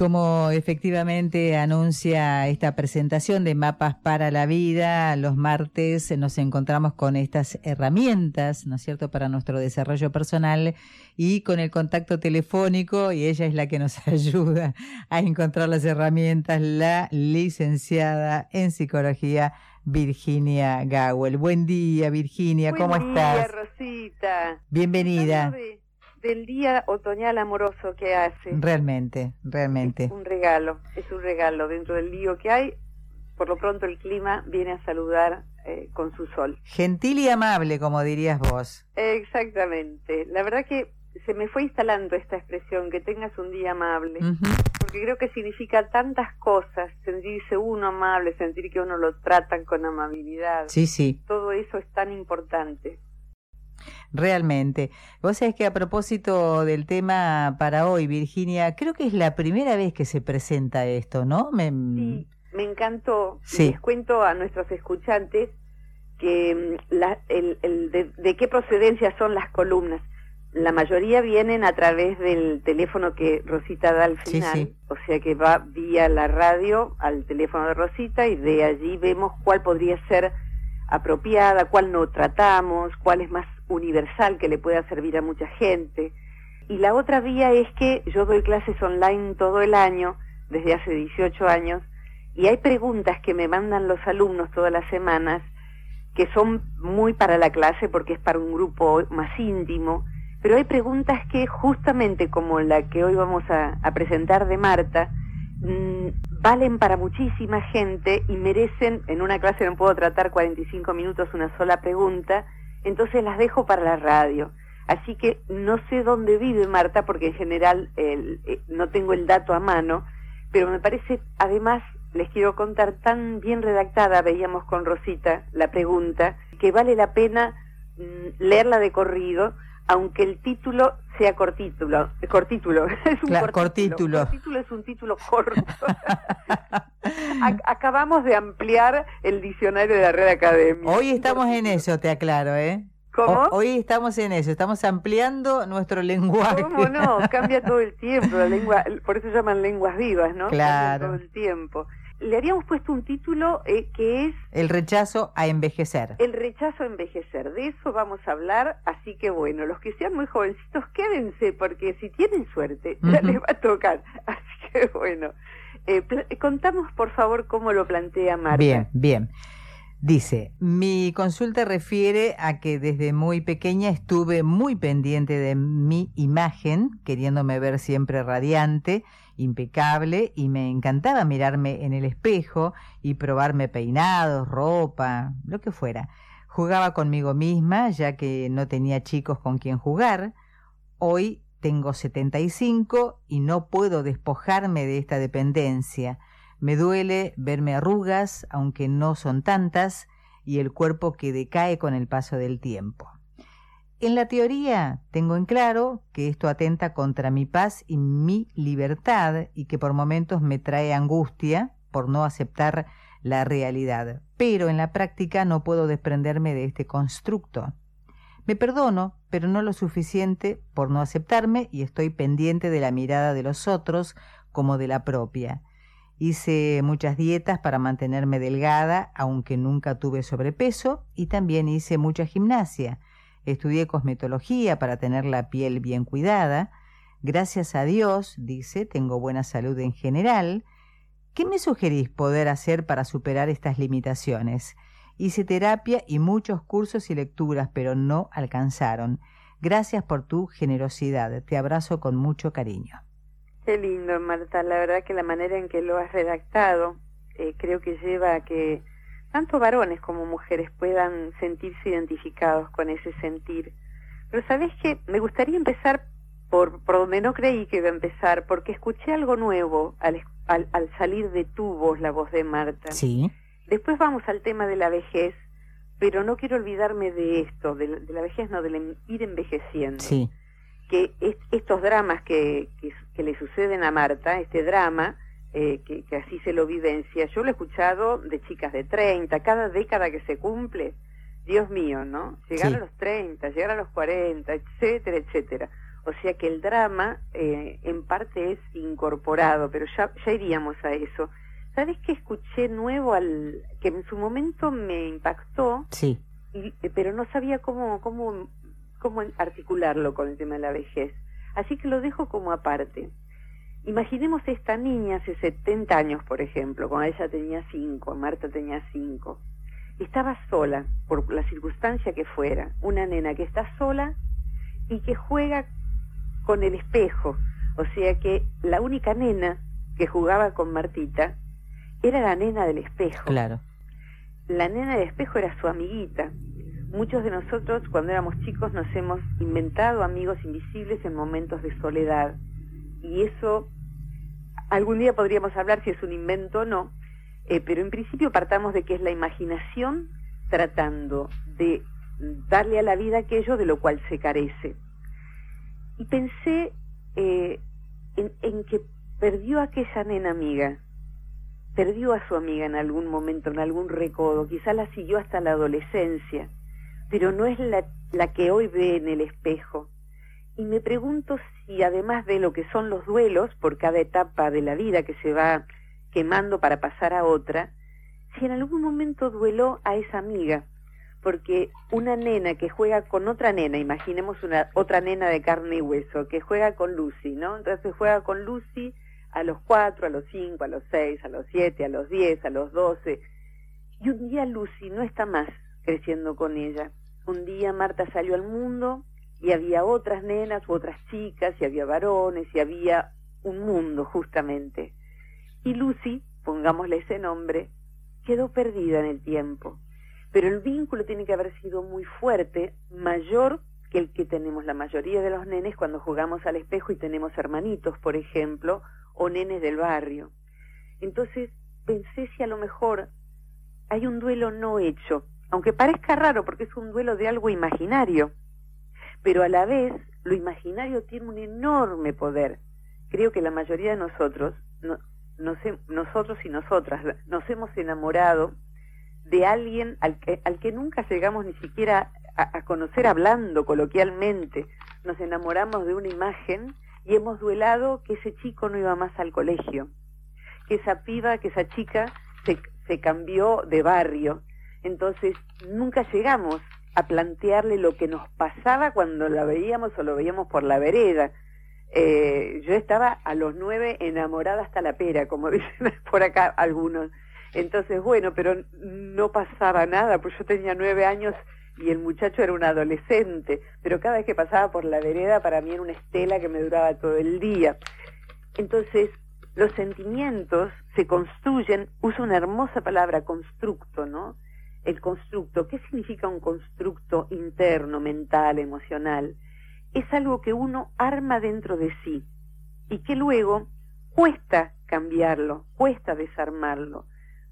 Como efectivamente anuncia esta presentación de Mapas para la Vida, los martes nos encontramos con estas herramientas, ¿no es cierto?, para nuestro desarrollo personal y con el contacto telefónico, y ella es la que nos ayuda a encontrar las herramientas, la licenciada en psicología. Virginia Gawel. Buen día, Virginia, ¿cómo Buen estás? Día, Rosita. Bienvenida del día otoñal amoroso que hace. Realmente, realmente. Es un regalo, es un regalo. Dentro del lío que hay, por lo pronto el clima viene a saludar eh, con su sol. Gentil y amable, como dirías vos. Exactamente. La verdad que se me fue instalando esta expresión, que tengas un día amable, porque creo que significa tantas cosas, sentirse uno amable, sentir que uno lo tratan con amabilidad. Sí, sí. Todo eso es tan importante. Realmente. Vos sabés que a propósito del tema para hoy, Virginia, creo que es la primera vez que se presenta esto, ¿no? Me... Sí, me encantó. Les cuento a nuestros escuchantes que mm, la, el, el de, qué procedencia son las columnas. La mayoría vienen a través del teléfono que Rosita da al final, o sea que va vía la radio al teléfono de Rosita y de allí vemos cuál podría ser apropiada, cuál no tratamos, cuál es más universal que le pueda servir a mucha gente. Y la otra vía es que yo doy clases online todo el año, desde hace 18 años, y hay preguntas que me mandan los alumnos todas las semanas que son muy para la clase porque es para un grupo más íntimo, pero hay preguntas que justamente como la que hoy vamos a, presentar de Marta, mm, valen para muchísima gente y merecen, en una clase no puedo tratar 45 minutos una sola pregunta, entonces las dejo para la radio. Así que no sé dónde vive Marta, porque en general eh, no tengo el dato a mano, pero me parece, además, les quiero contar, tan bien redactada, veíamos con Rosita la pregunta, que vale la pena mm, leerla de corrido, aunque el título sea cortítulo. Cortítulo, es un cortítulo. Cortítulo es un título corto. Acabamos de ampliar el diccionario de la red académica. Hoy estamos en eso, te aclaro, ¿eh? ¿Cómo? hoy estamos en eso, estamos ampliando nuestro lenguaje. ¿Cómo no? Cambia todo el tiempo, la lengua, por eso llaman lenguas vivas, ¿no? Claro. todo el tiempo le habíamos puesto un título eh, que es... El rechazo a envejecer. El rechazo a envejecer. De eso vamos a hablar, así que bueno, los que sean muy jovencitos, quédense, porque si tienen suerte, ya les va a tocar. Así que bueno, eh, contamos por favor cómo lo plantea Marta. Bien, bien. Dice, mi consulta refiere a que desde muy pequeña estuve muy pendiente de mi imagen, queriéndome ver siempre radiante, impecable, y me encantaba mirarme en el espejo y probarme peinados, ropa, lo que fuera. Jugaba conmigo misma, ya que no tenía chicos con quien jugar. Hoy tengo 75 y no puedo despojarme de esta dependencia me duele verme arrugas, aunque no son tantas, y el cuerpo que decae con el paso del tiempo. En la teoría tengo en claro que esto atenta contra mi paz y mi libertad y que por momentos me trae angustia por no aceptar la realidad, pero en la práctica no puedo desprenderme de este constructo. Me perdono, pero no lo suficiente por no aceptarme y estoy pendiente de la mirada de los otros como de la propia. Hice muchas dietas para mantenerme delgada, aunque nunca tuve sobrepeso, y también hice mucha gimnasia. Estudié cosmetología para tener la piel bien cuidada. Gracias a Dios, dice, tengo buena salud en general. ¿Qué me sugerís poder hacer para superar estas limitaciones? Hice terapia y muchos cursos y lecturas, pero no alcanzaron. Gracias por tu generosidad. Te abrazo con mucho cariño. Qué lindo, Marta. La verdad que la manera en que lo has redactado eh, creo que lleva a que tanto varones como mujeres puedan sentirse identificados con ese sentir. Pero sabes que me gustaría empezar por, por donde no creí que iba a empezar, porque escuché algo nuevo al, al, al salir de tu voz, la voz de Marta. Sí. Después vamos al tema de la vejez, pero no quiero olvidarme de esto, de, la vejez, no, de ir envejeciendo. Sí. Que estos dramas que, que, le suceden a Marta, este drama, eh, que, que, así se lo vivencia, yo lo he escuchado de chicas de 30, cada década que se cumple, Dios mío, ¿no? Llegar a los 30, llegar a los 40, etcétera, etcétera. O sea que el drama eh, en parte es incorporado, pero ya, ya iríamos a eso. ¿Sabes qué escuché nuevo al que en su momento me impactó? Sí. Y, eh, pero no sabía cómo, cómo, cómo articularlo con el tema de la vejez. Así que lo dejo como aparte. Imaginemos esta niña hace 70 años, por ejemplo, cuando ella tenía 5, Marta tenía 5. Estaba sola, por la circunstancia que fuera, una nena que está sola y que juega con el espejo. O sea que la única nena que jugaba con Martita era la nena del espejo. Claro. La nena del espejo era su amiguita. Muchos de nosotros cuando éramos chicos nos hemos inventado amigos invisibles en momentos de soledad. Y eso algún día podríamos hablar si es un invento o no, eh, pero en principio partamos de que es la imaginación tratando de darle a la vida aquello de lo cual se carece. Y pensé eh, en, que perdió a aquella nena amiga, perdió a su amiga en algún momento, en algún recodo, quizá la siguió hasta la adolescencia, pero no es la, la que hoy ve en el espejo. Y me pregunto si además de lo que son los duelos por cada etapa de la vida que se va quemando para pasar a otra, si en algún momento dueló a esa amiga, porque una nena que juega con otra nena, imaginemos una otra nena de carne y hueso, que juega con Lucy, ¿no? Entonces juega con Lucy a los cuatro, a los cinco, a los seis, a los siete, a los diez, a los doce. Y un día Lucy no está más creciendo con ella. Un día Marta salió al mundo y había otras nenas u otras chicas y había varones y había un mundo justamente. Y Lucy, pongámosle ese nombre, quedó perdida en el tiempo. Pero el vínculo tiene que haber sido muy fuerte, mayor que el que tenemos la mayoría de los nenes cuando jugamos al espejo y tenemos hermanitos, por ejemplo, o nenes del barrio. Entonces pensé si a lo mejor hay un duelo no hecho, aunque parezca raro porque es un duelo de algo imaginario, pero a la vez lo imaginario tiene un enorme poder. Creo que la mayoría de nosotros, nosotros y nosotras, nos hemos enamorado de alguien al que, nunca llegamos ni siquiera a conocer hablando coloquialmente. Nos enamoramos de una imagen y hemos duelado que ese chico no iba más al colegio, que esa piba, que esa chica se cambió de barrio. Entonces nunca llegamos a plantearle lo que nos pasaba cuando la veíamos o lo veíamos por la vereda. Eh, yo estaba a los nueve enamorada hasta la pera, como dicen por acá algunos. Entonces, bueno, pero no pasaba nada, pues yo tenía nueve años y el muchacho era un adolescente, pero cada vez que pasaba por la vereda para mí era una estela que me duraba todo el día. Entonces, los sentimientos se construyen, uso una hermosa palabra, constructo, ¿no? El constructo, ¿qué significa un constructo interno, mental, emocional? Es algo que uno arma dentro de sí y que luego cuesta cambiarlo, cuesta desarmarlo.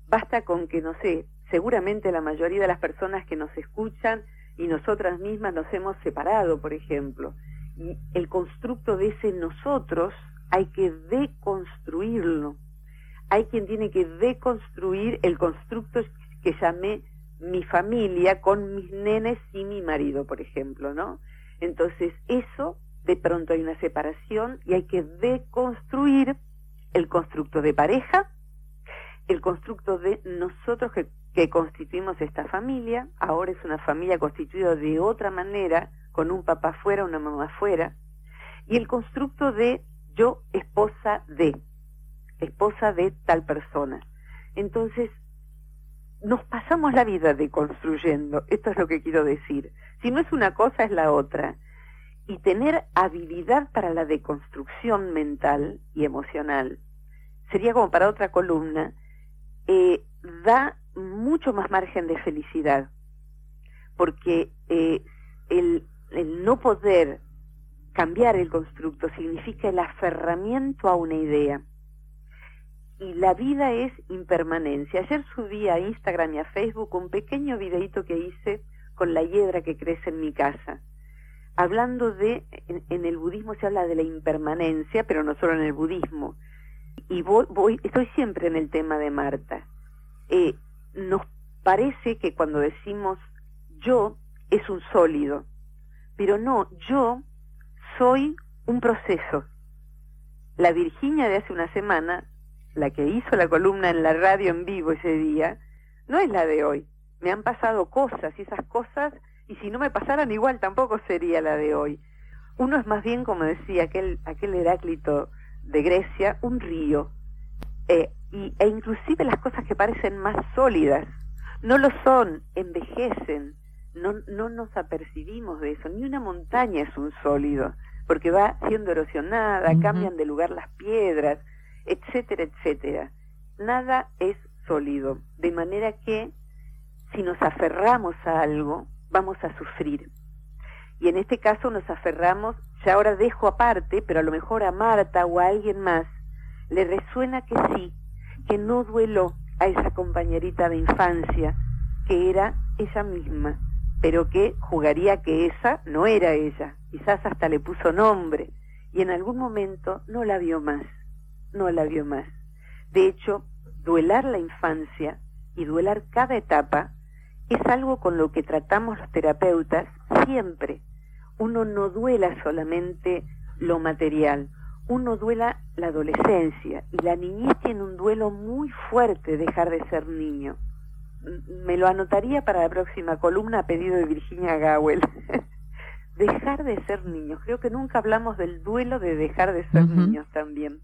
Basta con que, no sé, seguramente la mayoría de las personas que nos escuchan y nosotras mismas nos hemos separado, por ejemplo. Y el constructo de ese nosotros hay que deconstruirlo. Hay quien tiene que deconstruir el constructo que llamé mi familia con mis nenes y mi marido, por ejemplo, ¿no? Entonces, eso, de pronto hay una separación y hay que deconstruir el constructo de pareja, el constructo de nosotros que constituimos esta familia, ahora es una familia constituida de otra manera, con un papá fuera, una mamá fuera, y el constructo de yo esposa de, esposa de tal persona. Entonces, nos pasamos la vida deconstruyendo, esto es lo que quiero decir. Si no es una cosa, es la otra. Y tener habilidad para la deconstrucción mental y emocional sería como para otra columna, eh, da mucho más margen de felicidad, porque eh, el, el no poder cambiar el constructo significa el aferramiento a una idea. Y la vida es impermanencia. Ayer subí a Instagram y a Facebook un pequeño videito que hice con la hiedra que crece en mi casa. Hablando de, en, el budismo se habla de la impermanencia, pero no solo en el budismo. Y voy, estoy siempre en el tema de Marta. Eh, nos parece que cuando decimos yo es un sólido, pero no, yo soy un proceso. La Virginia de hace una semana la que hizo la columna en la radio en vivo ese día, no es la de hoy. Me han pasado cosas y esas cosas, y si no me pasaran igual tampoco sería la de hoy. Uno es más bien, como decía aquel, aquel Heráclito de Grecia, un río. Eh, y, e inclusive las cosas que parecen más sólidas, no lo son, envejecen, no, no nos apercibimos de eso. Ni una montaña es un sólido, porque va siendo erosionada, cambian de lugar las piedras, etcétera, etcétera. Nada es sólido, de manera que si nos aferramos a algo, vamos a sufrir. Y en este caso nos aferramos, ya ahora dejo aparte, pero a lo mejor a Marta o a alguien más, le resuena que sí, que no dueló a esa compañerita de infancia, que era ella misma, pero que jugaría que esa no era ella, quizás hasta le puso nombre, y en algún momento no la vio más no la vio más. De hecho, duelar la infancia y duelar cada etapa es algo con lo que tratamos los terapeutas siempre. Uno no duela solamente lo material, uno duela la adolescencia y la niñez tiene un duelo muy fuerte dejar de ser niño. Me lo anotaría para la próxima columna a pedido de Virginia Gawel. dejar de ser niños. Creo que nunca hablamos del duelo de dejar de ser niños también.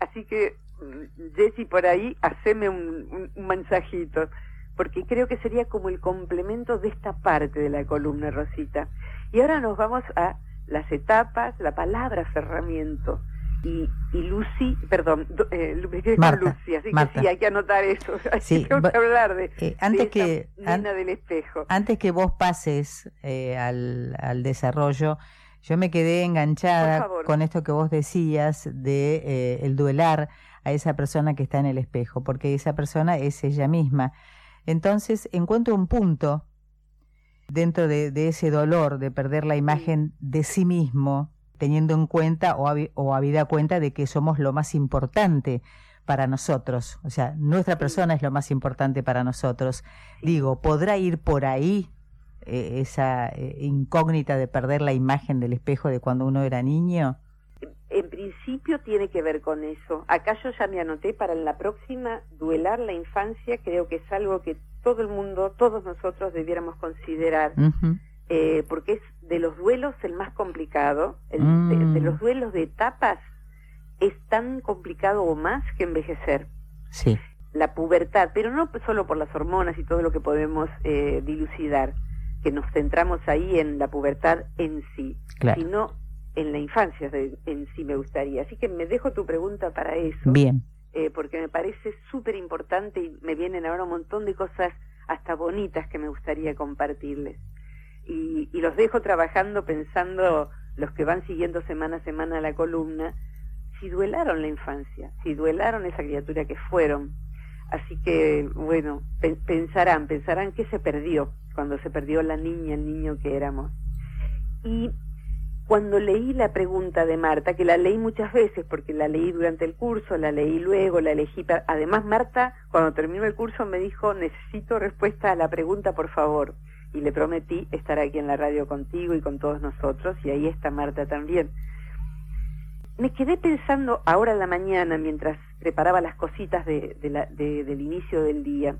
Así que, mm, Jessy, por ahí, haceme un, mensajito, porque creo que sería como el complemento de esta parte de la columna, Rosita. Y ahora nos vamos a las etapas, la palabra cerramiento. Y, y Lucy, perdón, eh, Marta, Lucy, así que sí, hay que anotar eso. Hay que hablar de, eh, antes que, del espejo. Antes que vos pases eh, al, al desarrollo, yo me quedé enganchada con esto que vos decías de eh, el duelar a esa persona que está en el espejo, porque esa persona es ella misma. Entonces encuentro un punto dentro de, ese dolor de perder la imagen de sí mismo, teniendo en cuenta o, o habida cuenta de que somos lo más importante para nosotros, o sea, nuestra persona es lo más importante para nosotros. Digo, ¿podrá ir por ahí eh, esa eh, incógnita de perder la imagen del espejo de cuando uno era niño? En principio tiene que ver con eso. Acá yo ya me anoté para la próxima, duelar la infancia, creo que es algo que todo el mundo, todos nosotros debiéramos considerar, eh, porque es de los duelos el más complicado, el, de, mm. los duelos de etapas es tan complicado o más que envejecer. Sí. La pubertad, pero no solo por las hormonas y todo lo que podemos dilucidar, que nos centramos ahí en la pubertad en sí, sino en la infancia en sí me gustaría. Así que me dejo tu pregunta para eso. Bien. Eh, porque me parece súper importante y me vienen ahora un montón de cosas hasta bonitas que me gustaría compartirles. Y, y los dejo trabajando pensando los que van siguiendo semana a semana la columna, si duelaron la infancia, si duelaron esa criatura que fueron. Así que, bueno, pensarán, pensarán qué se perdió, cuando se perdió la niña, el niño que éramos. Y cuando leí la pregunta de Marta, que la leí muchas veces porque la leí durante el curso, la leí luego, la elegí. Además, Marta, cuando terminó el curso, me dijo, necesito respuesta a la pregunta, por favor. Y le prometí estar aquí en la radio contigo y con todos nosotros, y ahí está Marta también. Me quedé pensando ahora en la mañana, mientras preparaba las cositas de, del inicio del día,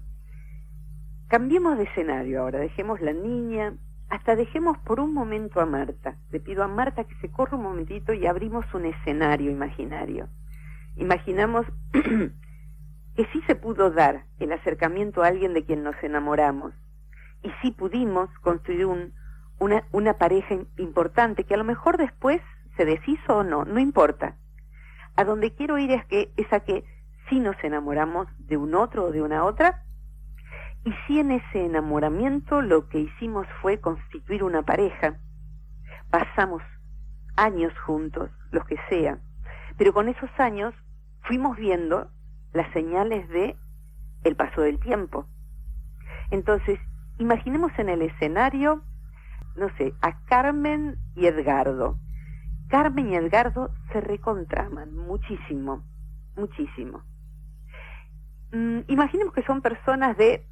Cambiemos de escenario ahora, dejemos la niña, hasta dejemos por un momento a Marta. Le pido a Marta que se corra un momentito y abrimos un escenario imaginario. Imaginamos que sí se pudo dar el acercamiento a alguien de quien nos enamoramos y sí pudimos construir un, una, una pareja importante que a lo mejor después se deshizo o no, no importa. A donde quiero ir es que es a que sí nos enamoramos de un otro o de una otra, y si en ese enamoramiento lo que hicimos fue constituir una pareja, pasamos años juntos, los que sea, pero con esos años fuimos viendo las señales de el paso del tiempo. Entonces, imaginemos en el escenario, no sé, a Carmen y Edgardo. Carmen y Edgardo se recontraman muchísimo, muchísimo. Mm, imaginemos que son personas de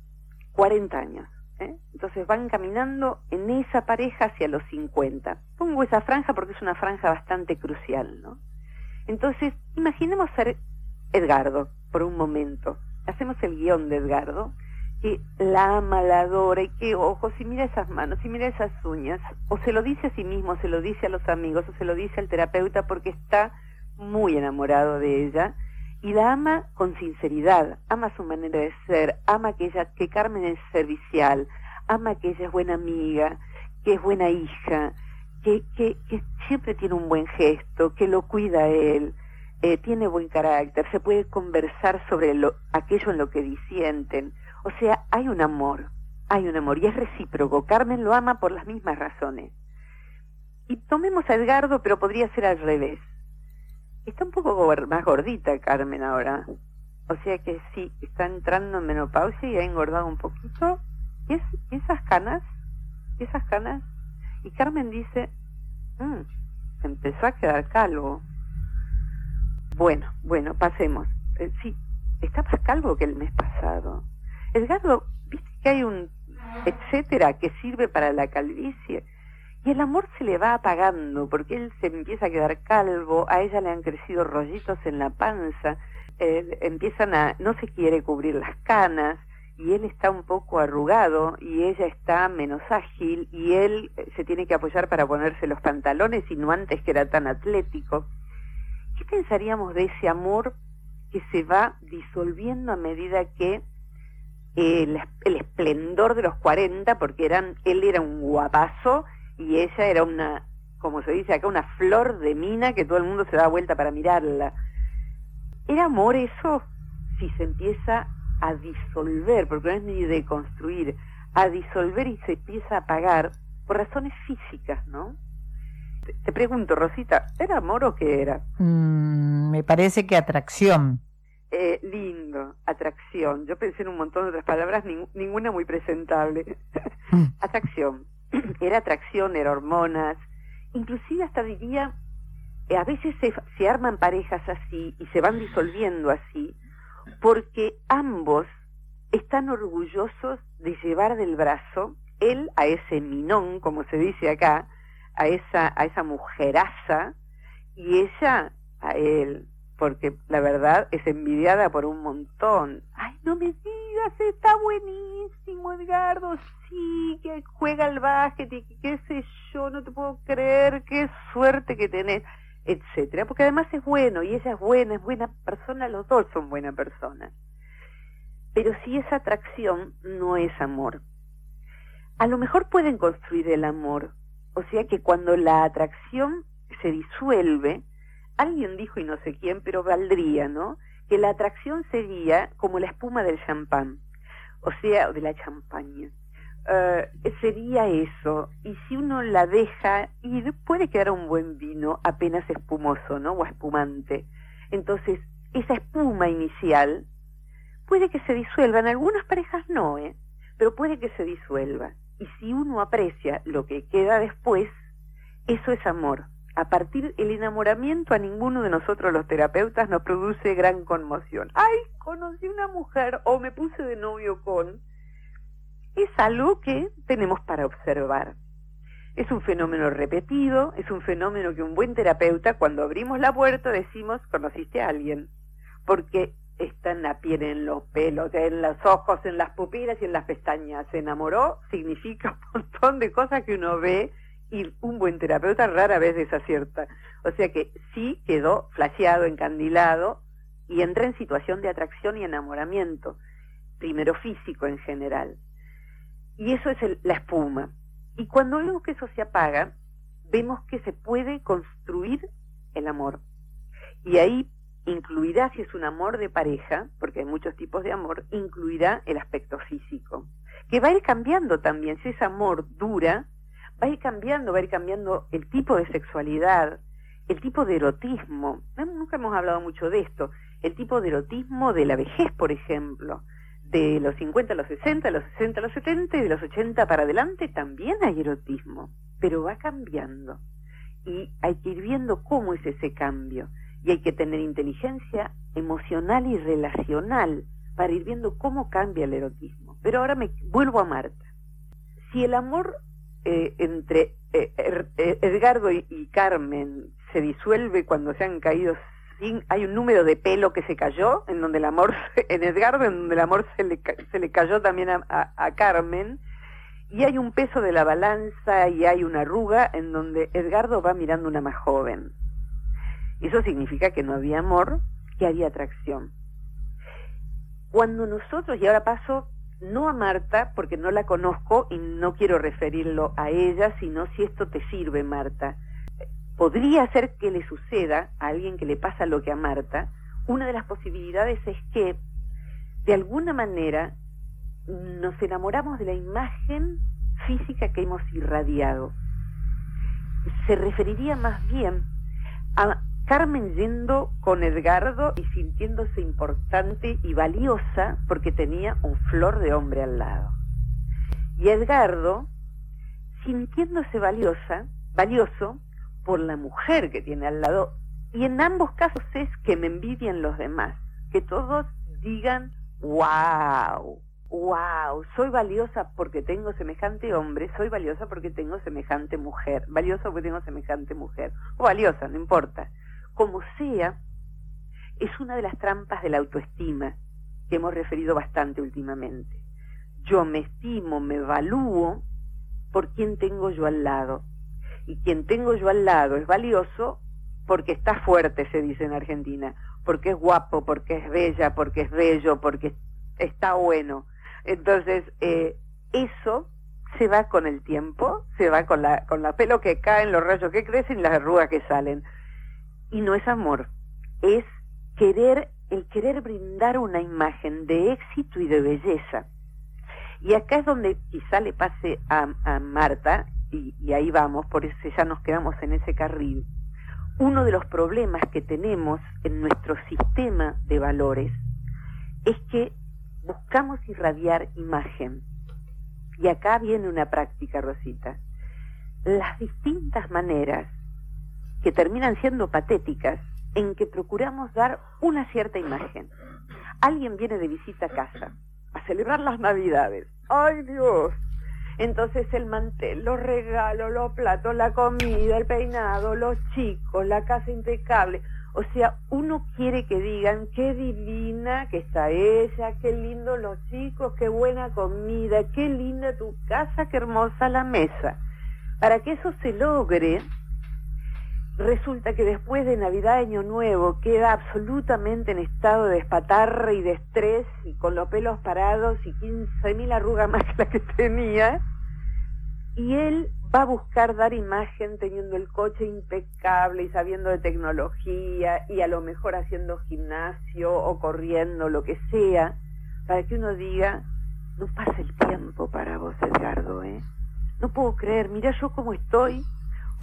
40 años. ¿eh? Entonces van caminando en esa pareja hacia los 50. Pongo esa franja porque es una franja bastante crucial, ¿no? Entonces, imaginemos ser Edgardo por un momento. Hacemos el guion de Edgardo, que la ama, la adora, y qué ojos, y mira esas manos, y mira esas uñas. O se lo dice a sí mismo, o se lo dice a los amigos, o se lo dice al terapeuta porque está muy enamorado de ella y la ama con sinceridad, ama su manera de ser, ama que ella, que Carmen es servicial, ama que ella es buena amiga, que es buena hija, que, que, que siempre tiene un buen gesto, que lo cuida él, eh, tiene buen carácter, se puede conversar sobre lo, aquello en lo que disienten. O sea, hay un amor, hay un amor y es recíproco. Carmen lo ama por las mismas razones. Y tomemos a Edgardo, pero podría ser al revés. Está un poco más gordita Carmen ahora. O sea que sí, está entrando en menopausia y ha engordado un poquito. ¿Y es, esas canas? ¿Esas canas? Y Carmen dice, mmm, empezó a quedar calvo. Bueno, bueno, pasemos. Eh, sí, está más calvo que el mes pasado. Edgardo, viste que hay un etcétera que sirve para la calvicie y el amor se le va apagando porque él se empieza a quedar calvo, a ella le han crecido rollitos en la panza, empiezan a, no se quiere cubrir las canas y él está un poco arrugado y ella está menos ágil y él eh, se tiene que apoyar para ponerse los pantalones y no antes que era tan atlético. ¿Qué pensaríamos de ese amor que se va disolviendo a medida que el, esplendor de los 40, porque eran, él era un guapazo, y ella era una, como se dice acá, una flor de mina que todo el mundo se da vuelta para mirarla. ¿Era amor eso? Si se empieza a disolver, porque no es ni de construir, a disolver y se empieza a apagar por razones físicas, ¿no? Te, pregunto, Rosita, ¿era amor o qué era? Mm, me parece que atracción. Eh, lindo, atracción. Yo pensé en un montón de otras palabras, ninguna muy presentable. Mm. atracción. era atracción, era hormonas, inclusive hasta diría, eh, a veces se, se arman parejas así y se van disolviendo así, porque ambos están orgullosos de llevar del brazo él a ese minón, como se dice acá, a esa, a esa mujeraza, y ella a él, porque la verdad es envidiada por un montón. Ay, no me digas, está buenísimo, Edgardo, sí, que juega al básquet y qué sé yo, no te puedo creer, qué suerte que tenés, etcétera, porque además es bueno y ella es buena, es buena persona, los dos son buena persona. Pero si esa atracción no es amor, a lo mejor pueden construir el amor, o sea que cuando la atracción se disuelve, alguien dijo y no sé quién, pero valdría, ¿no? Que la atracción sería como la espuma del champán, o sea, de la champaña. Eh, sería eso. Y si uno la deja ir, puede quedar un buen vino apenas espumoso, ¿no? O espumante. Entonces, esa espuma inicial puede que se disuelva. En algunas parejas no, ¿eh? Pero puede que se disuelva. Y si uno aprecia lo que queda después, eso es amor. A partir del enamoramiento a ninguno de nosotros los terapeutas nos produce gran conmoción. Ay, conocí una mujer o me puse de novio con es algo que tenemos para observar. Es un fenómeno repetido, es un fenómeno que un buen terapeuta, cuando abrimos la puerta, decimos, conociste a alguien, porque está en la piel, en los pelos, en los ojos, en las pupilas y en las pestañas. Se enamoró significa un montón de cosas que uno ve y un buen terapeuta rara vez desacierta. O sea que sí quedó flasheado, encandilado y entra en situación de atracción y enamoramiento, primero físico en general. Y eso es la espuma. Y cuando vemos que eso se apaga, vemos que se puede construir el amor. Y ahí incluirá, si es un amor de pareja, porque hay muchos tipos de amor, incluirá el aspecto físico, que va a ir cambiando también. Si ese amor dura, va a ir cambiando, va a ir cambiando el tipo de sexualidad, el tipo de erotismo, nunca hemos hablado mucho de esto, el tipo de erotismo de la vejez, por ejemplo, de los 50 a los 60, de los 60 a los 70 y de los 80 para adelante también hay erotismo, pero va cambiando. Y hay que ir viendo cómo es ese cambio. Y hay que tener inteligencia emocional y relacional para ir viendo cómo cambia el erotismo. Pero ahora me vuelvo a Marta. Si el amor eh, entre eh, er, eh, Edgardo y, Carmen se disuelve cuando se han caído sin, hay un número de pelo que se cayó, en donde el amor, en Edgardo, en donde el amor se le, se le cayó también a, a Carmen, y hay un peso de la balanza y hay una arruga en donde Edgardo va mirando una más joven. Eso significa que no había amor, que había atracción. Cuando nosotros, y ahora paso no a Marta, porque no la conozco y no quiero referirlo a ella, sino si esto te sirve, Marta. Podría ser que le suceda a alguien que le pasa lo que a Marta. Una de las posibilidades es que, de alguna manera, nos enamoramos de la imagen física que hemos irradiado. Se referiría más bien a Carmen yendo con Edgardo y sintiéndose importante y valiosa porque tenía un flor de hombre al lado. Y Edgardo sintiéndose valiosa, valioso por la mujer que tiene al lado. Y en ambos casos es que me envidian los demás, que todos digan, wow, wow, soy valiosa porque tengo semejante hombre, soy valiosa porque tengo semejante mujer, valiosa porque tengo semejante mujer, o valiosa, no importa como sea, es una de las trampas de la autoestima que hemos referido bastante últimamente. Yo me estimo, me evalúo por quien tengo yo al lado. Y quien tengo yo al lado es valioso porque está fuerte, se dice en Argentina, porque es guapo, porque es bella, porque es bello, porque está bueno. Entonces, eh, eso se va con el tiempo, se va con la, con la pelo que caen, los rayos que crecen y las arrugas que salen y no es amor, es querer, el querer brindar una imagen de éxito y de belleza. Y acá es donde quizá le pase a, a Marta, y, y, ahí vamos, por eso ya nos quedamos en ese carril, uno de los problemas que tenemos en nuestro sistema de valores es que buscamos irradiar imagen. Y acá viene una práctica, Rosita. Las distintas maneras que terminan siendo patéticas en que procuramos dar una cierta imagen. Alguien viene de visita a casa a celebrar las Navidades. ¡Ay Dios! Entonces el mantel, los regalos, los platos, la comida, el peinado, los chicos, la casa impecable. O sea, uno quiere que digan qué divina que está ella, qué lindo los chicos, qué buena comida, qué linda tu casa, qué hermosa la mesa. Para que eso se logre, resulta que después de Navidad Año Nuevo queda absolutamente en estado de despatarre y de estrés y con los pelos parados y 15.000 arrugas más que la que tenía. Y él va a buscar dar imagen teniendo el coche impecable y sabiendo de tecnología y a lo mejor haciendo gimnasio o corriendo, lo que sea, para que uno diga, no pasa el tiempo para vos, Edgardo, ¿eh? No puedo creer, mira yo cómo estoy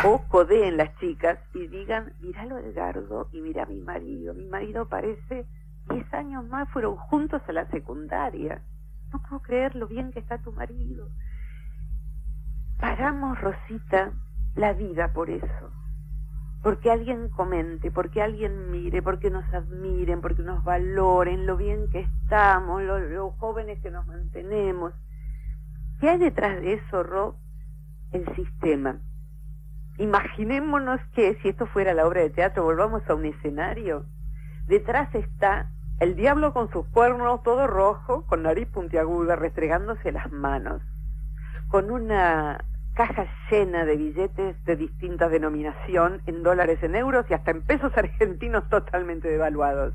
o codeen las chicas y digan, míralo Edgardo y mira a mi marido. Mi marido parece 10 años más, fueron juntos a la secundaria. No puedo creer lo bien que está tu marido. Paramos, Rosita, la vida por eso. Porque alguien comente, porque alguien mire, porque nos admiren, porque nos valoren lo bien que estamos, los jóvenes que nos mantenemos. ¿Qué hay detrás de eso, Ro? El sistema Imaginémonos que si esto fuera la obra de teatro, volvamos a un escenario. Detrás está el diablo con sus cuernos todo rojo, con nariz puntiaguda, restregándose las manos, con una caja llena de billetes de distinta denominación en dólares, en euros y hasta en pesos argentinos totalmente devaluados.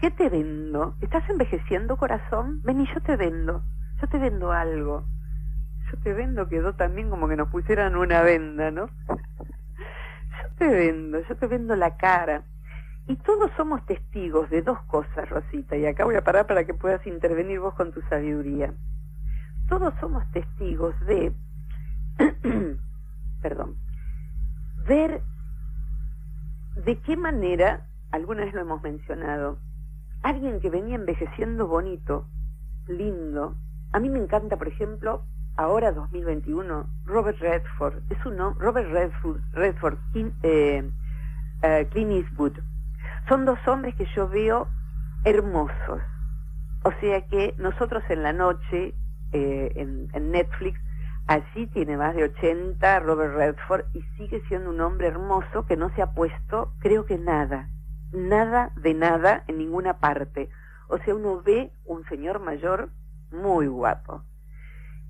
¿Qué te vendo? ¿Estás envejeciendo, corazón? Ven y yo te vendo. Yo te vendo algo yo te vendo quedó también como que nos pusieran una venda, ¿no? Yo te vendo, yo te vendo la cara. Y todos somos testigos de dos cosas, Rosita, y acá voy a parar para que puedas intervenir vos con tu sabiduría. Todos somos testigos de, perdón, ver ¿de qué manera, alguna vez lo hemos mencionado, alguien que venía envejeciendo bonito, lindo, a mí me encanta, por ejemplo, ahora 2021, Robert Redford, es un nombre, Robert Redford, Redford eh, eh, Clint Eastwood, son dos hombres que yo veo hermosos. O sea que nosotros en la noche, eh, en, Netflix, allí tiene más de 80 Robert Redford y sigue siendo un hombre hermoso que no se ha puesto, creo que nada, nada de nada en ninguna parte. O sea, uno ve un señor mayor muy guapo.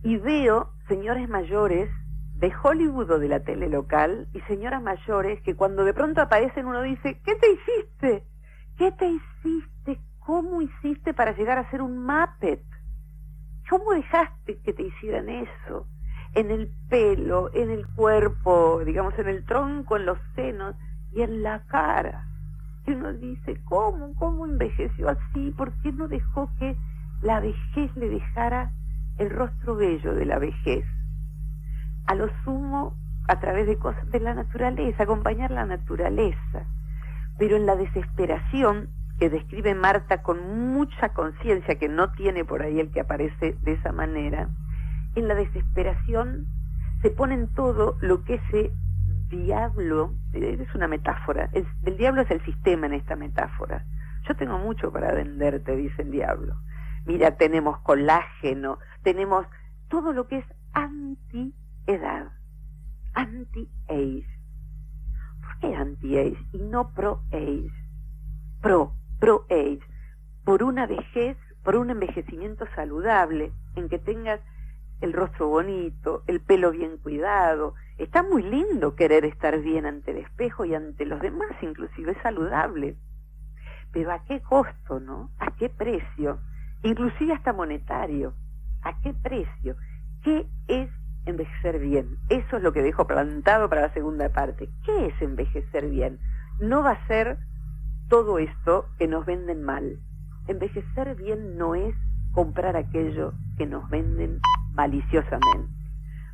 Y veo señores mayores de Hollywood o de la tele local y señoras mayores que cuando de pronto aparecen uno dice, ¿qué te hiciste? ¿Qué te hiciste? ¿Cómo hiciste para llegar a ser un Muppet? ¿Cómo dejaste que te hicieran eso? En el pelo, en el cuerpo, digamos, en el tronco, en los senos y en la cara. Y uno dice, ¿cómo? ¿Cómo envejeció así? ¿Por qué no dejó que la vejez le dejara el rostro bello de la vejez? A lo sumo, a través de cosas de la naturaleza, acompañar la naturaleza pero en la desesperación que describe Marta con mucha conciencia, que no tiene por ahí el que aparece de esa manera, en la desesperación se pone en todo lo que ese diablo, es una metáfora, el, el diablo es el sistema en esta metáfora. Yo tengo mucho para venderte, dice el diablo. Mira, tenemos colágeno, tenemos todo lo que es anti-edad, anti-age anti-age y no pro-age. Pro, pro-age. Por una vejez, por un envejecimiento saludable, en que tengas el rostro bonito, el pelo bien cuidado. Está muy lindo querer estar bien ante el espejo y ante los demás, inclusive es saludable. Pero ¿a qué costo, no? ¿A qué precio? Inclusive hasta monetario. ¿A qué precio? ¿Qué es envejecer bien. Eso es lo que dejo plantado para la segunda parte. ¿Qué es envejecer bien? No va a ser todo esto que nos venden mal. Envejecer bien no es comprar aquello que nos venden maliciosamente.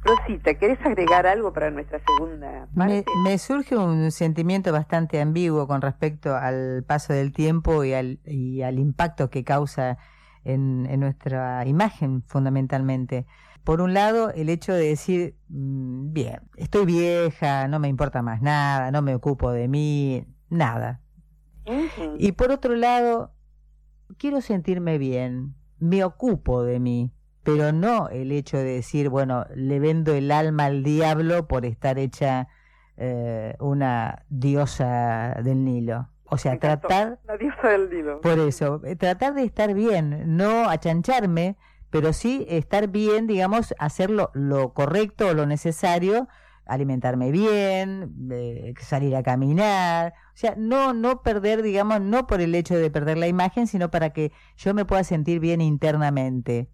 Rosita, ¿querés agregar algo para nuestra segunda parte? Me, surge un sentimiento bastante ambiguo con respecto al paso del tiempo y al, y al impacto que causa en, en nuestra imagen fundamentalmente. Por un lado, el hecho de decir, mm, bien, estoy vieja, no me importa más nada, no me ocupo de mí, nada. Y por otro lado, quiero sentirme bien, me ocupo de mí, pero no el hecho de decir, bueno, le vendo el alma al diablo por estar hecha eh, una diosa del Nilo. O sea, tratar... La diosa del Nilo. Por eso, eh, tratar de estar bien, no achancharme, pero sí estar bien, digamos, hacer lo, correcto o lo necesario, alimentarme bien, eh, salir a caminar, o sea, no, no perder, digamos, no por el hecho de perder la imagen, sino para que yo me pueda sentir bien internamente.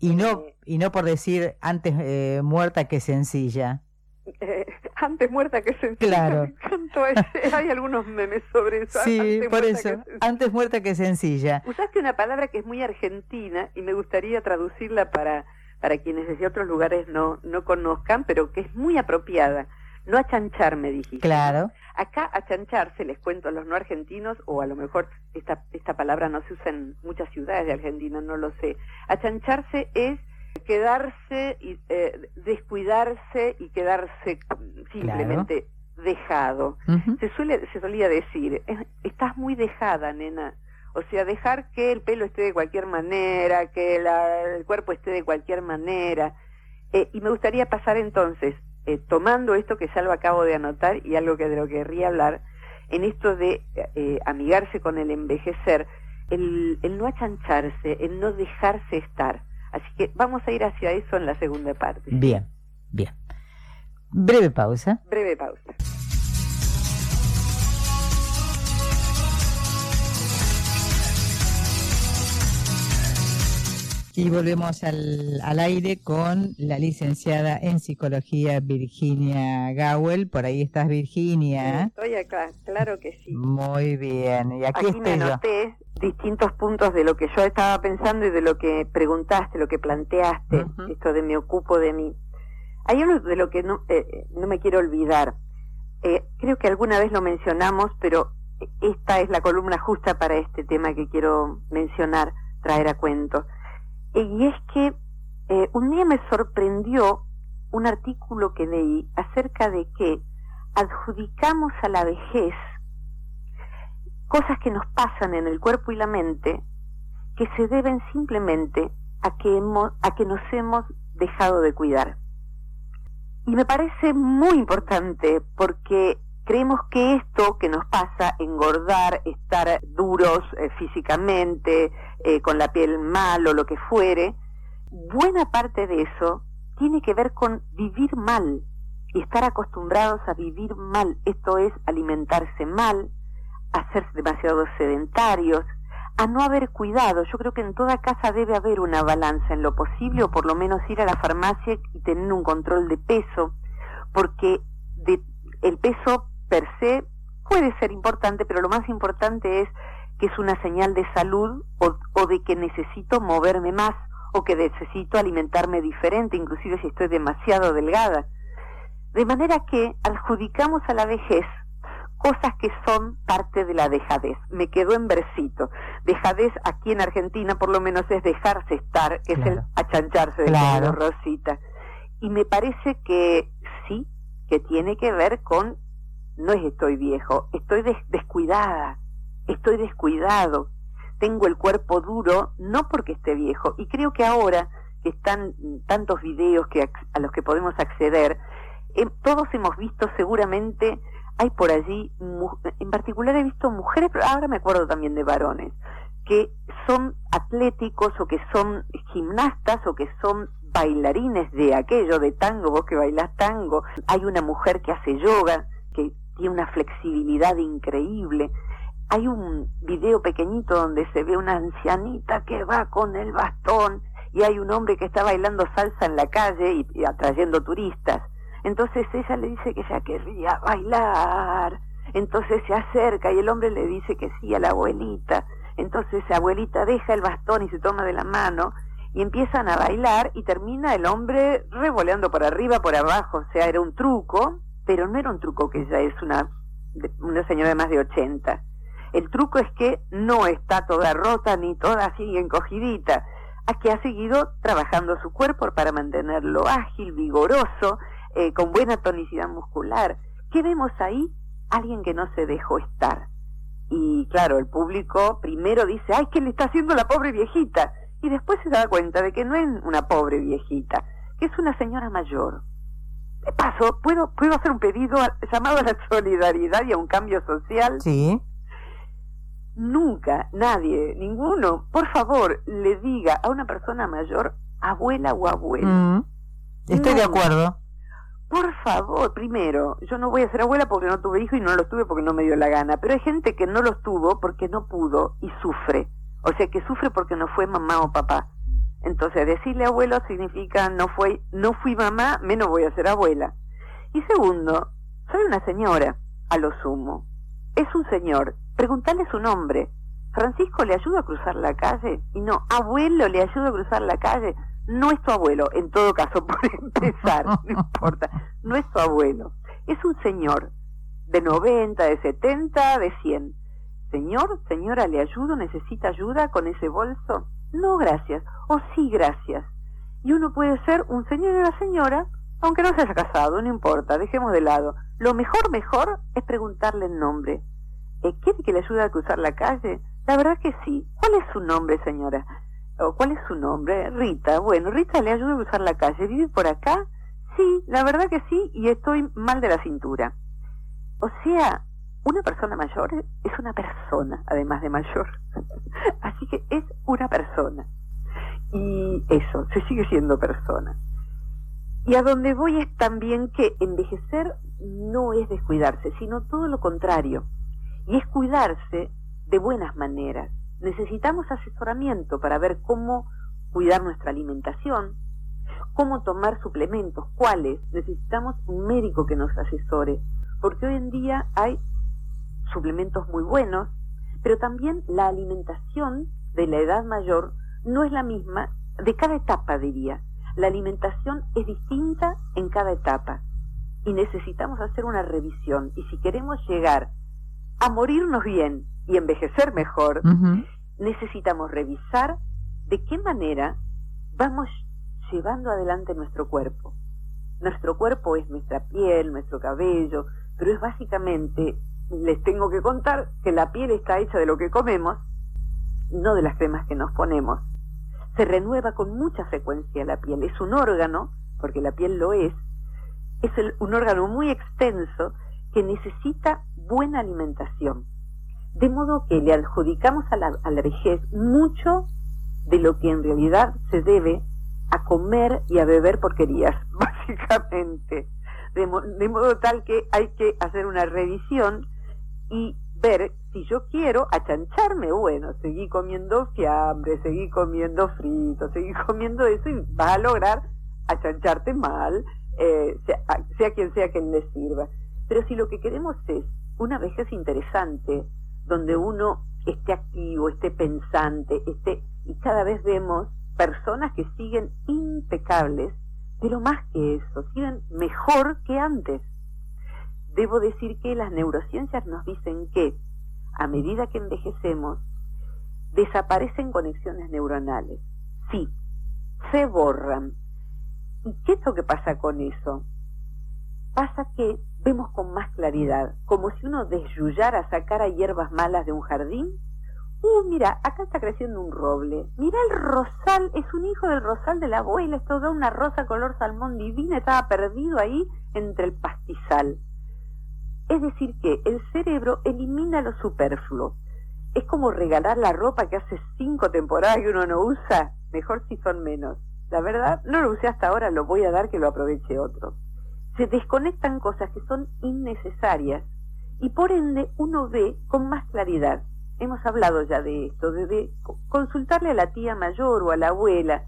Y no, y no por decir antes eh, muerta que sencilla. Antes muerta que sencilla. Claro. Hay algunos memes sobre eso. Sí, por eso. Antes muerta que sencilla. Usaste una palabra que es muy argentina y me gustaría traducirla para, para quienes desde otros lugares no, no conozcan, pero que es muy apropiada. No achancharme, dijiste. Claro. Acá achancharse, les cuento a los no argentinos, o a lo mejor esta, esta palabra no se usa en muchas ciudades de Argentina, no lo sé. Achancharse es quedarse y eh, descuidarse y quedarse simplemente dejado. Se suele se solía decir, estás muy dejada, nena. O sea, dejar que el pelo esté de cualquier manera, que el cuerpo esté de cualquier manera. Eh, y me gustaría pasar entonces, eh, tomando esto que ya lo acabo de anotar y algo que de lo que querría hablar, en esto de amigarse con el envejecer, el, el no achancharse, el no dejarse estar. Así que vamos a ir hacia eso en la segunda parte. Bien, bien. Breve pausa. Breve pausa. Y volvemos al, al, aire con la licenciada en psicología Virginia Gowell. Por ahí estás, Virginia. estoy acá, claro que sí. Muy bien. Y aquí, aquí me anoté distintos puntos de lo que yo estaba pensando y de lo que preguntaste, lo que planteaste, esto de me ocupo de mí. Hay uno de lo que no, eh, no me quiero olvidar. Eh, creo que alguna vez lo mencionamos, pero esta es la columna justa para este tema que quiero mencionar, traer a cuento. Y es que eh, un día me sorprendió un artículo que leí acerca de que adjudicamos a la vejez cosas que nos pasan en el cuerpo y la mente que se deben simplemente a que, a que nos hemos dejado de cuidar. Y me parece muy importante porque creemos que esto que nos pasa, engordar, estar duros eh, físicamente, eh, con la piel mal o lo que fuere, buena parte de eso tiene que ver con vivir mal y estar acostumbrados a vivir mal. Esto es alimentarse mal, hacerse demasiado sedentarios, a no haber cuidado. Yo creo que en toda casa debe haber una balanza en lo posible o por lo menos ir a la farmacia y tener un control de peso, porque de, el peso per se puede ser importante, pero lo más importante es que es una señal de salud o, o de que necesito moverme más o que necesito alimentarme diferente, inclusive si estoy demasiado delgada. De manera que adjudicamos a la vejez cosas que son parte de la dejadez. Me quedo en versito. Dejadez aquí en Argentina por lo menos es dejarse estar, es el achancharse de la Rosita. Y me parece que sí, que tiene que ver con, no es estoy viejo, estoy descuidada, estoy descuidado, tengo el cuerpo duro, no porque esté viejo. Y creo que ahora que están tantos videos que a los que podemos acceder, eh, todos hemos visto seguramente hay por allí, en particular he visto mujeres, pero ahora me acuerdo también de varones, que son atléticos o que son gimnastas o que son bailarines de aquello, de tango, vos que bailás tango. Hay una mujer que hace yoga, que tiene una flexibilidad increíble. Hay un video pequeñito donde se ve una ancianita que va con el bastón y hay un hombre que está bailando salsa en la calle y atrayendo turistas. Entonces ella le dice que ella querría bailar. Entonces se acerca y el hombre le dice que sí a la abuelita. Entonces la abuelita deja el bastón y se toma de la mano y empiezan a bailar y termina el hombre revoleando por arriba, por abajo. O sea, era un truco, pero no era un truco que ella es una, una señora de más de 80. El truco es que no está toda rota ni toda así encogidita, a que ha seguido trabajando su cuerpo para mantenerlo ágil, vigoroso eh, con buena tonicidad muscular. ¿Qué vemos ahí? Alguien que no se dejó estar. Y claro, el público primero dice, ay, ¿qué le está haciendo la pobre viejita? Y después se da cuenta de que no es una pobre viejita, que es una señora mayor. De paso, ¿puedo, ¿puedo hacer un pedido llamado a la solidaridad y a un cambio social? Sí. Nunca, nadie, ninguno, por favor, le diga a una persona mayor abuela o abuelo. Mm. Estoy de acuerdo. Por favor, primero, yo no voy a ser abuela porque no tuve hijo y no los tuve porque no me dio la gana, pero hay gente que no los tuvo porque no pudo y sufre. O sea, que sufre porque no fue mamá o papá. Entonces, decirle abuelo significa no fue no fui mamá, menos voy a ser abuela. Y segundo, soy una señora, a lo sumo. Es un señor, preguntarle su nombre. Francisco le ayuda a cruzar la calle y no, abuelo le ayuda a cruzar la calle no es tu abuelo, en todo caso, por empezar, no importa, no es tu abuelo, es un señor de 90, de 70, de 100. Señor, señora, ¿le ayudo? ¿Necesita ayuda con ese bolso? No, gracias. O sí, gracias. Y uno puede ser un señor y una señora, aunque no se haya casado, no importa, dejemos de lado. Lo mejor, mejor es preguntarle el nombre. ¿Eh, ¿Quiere que le ayude a cruzar la calle? La verdad que sí. ¿Cuál es su nombre, señora? ¿Cuál es su nombre? Rita. Bueno, Rita le ayuda a cruzar la calle. ¿Vive por acá? Sí, la verdad que sí, y estoy mal de la cintura. O sea, una persona mayor es una persona, además de mayor. Así que es una persona. Y eso, se sigue siendo persona. Y a donde voy es también que envejecer no es descuidarse, sino todo lo contrario. Y es cuidarse de buenas maneras necesitamos asesoramiento para ver cómo cuidar nuestra alimentación, cómo tomar suplementos, cuáles. Necesitamos un médico que nos asesore, porque hoy en día hay suplementos muy buenos, pero también la alimentación de la edad mayor no es la misma de cada etapa, diría. La alimentación es distinta en cada etapa. y necesitamos hacer una revisión. Y si queremos llegar a morirnos bien y envejecer mejor, necesitamos revisar de qué manera vamos llevando adelante nuestro cuerpo. Nuestro cuerpo es nuestra piel, nuestro cabello, pero es básicamente, les tengo que contar que la piel está hecha de lo que comemos, no de las cremas que nos ponemos. Se renueva con mucha frecuencia la piel, es un órgano, porque la piel lo es, es un órgano muy extenso que necesita buena alimentación. De modo que le adjudicamos a la, a la vejez mucho de lo que en realidad se debe a comer y a beber porquerías, básicamente. De, modo tal que hay que hacer una revisión y ver si yo quiero achancharme, bueno, seguí comiendo fiambre, seguí comiendo frito, seguí comiendo eso y vas a lograr achancharte mal, eh, sea, sea, quien sea que le sirva. Pero si lo que queremos es una vejez interesante, donde uno esté activo, esté pensante, esté y cada vez vemos personas que siguen impecables, pero más que eso, siguen mejor que antes. Debo decir que las neurociencias nos dicen que a medida que envejecemos, desaparecen conexiones neuronales. Sí, se borran. ¿Y qué es lo que pasa con eso? Pasa que vemos con más claridad, como si uno desyullara, sacara hierbas malas de un jardín Uh, mira, acá está creciendo un roble. Mira el rosal, es un hijo del rosal de la abuela, es toda una rosa color salmón divina, estaba perdido ahí entre el pastizal. Es decir, que el cerebro elimina lo superfluo. Es como regalar la ropa que hace cinco temporadas que uno no usa, mejor si son menos. La verdad, no lo usé hasta ahora, lo voy a dar que lo aproveche otro. Se desconectan cosas que son innecesarias y por ende uno ve con más claridad hemos hablado ya de esto, de, consultarle a la tía mayor o a la abuela,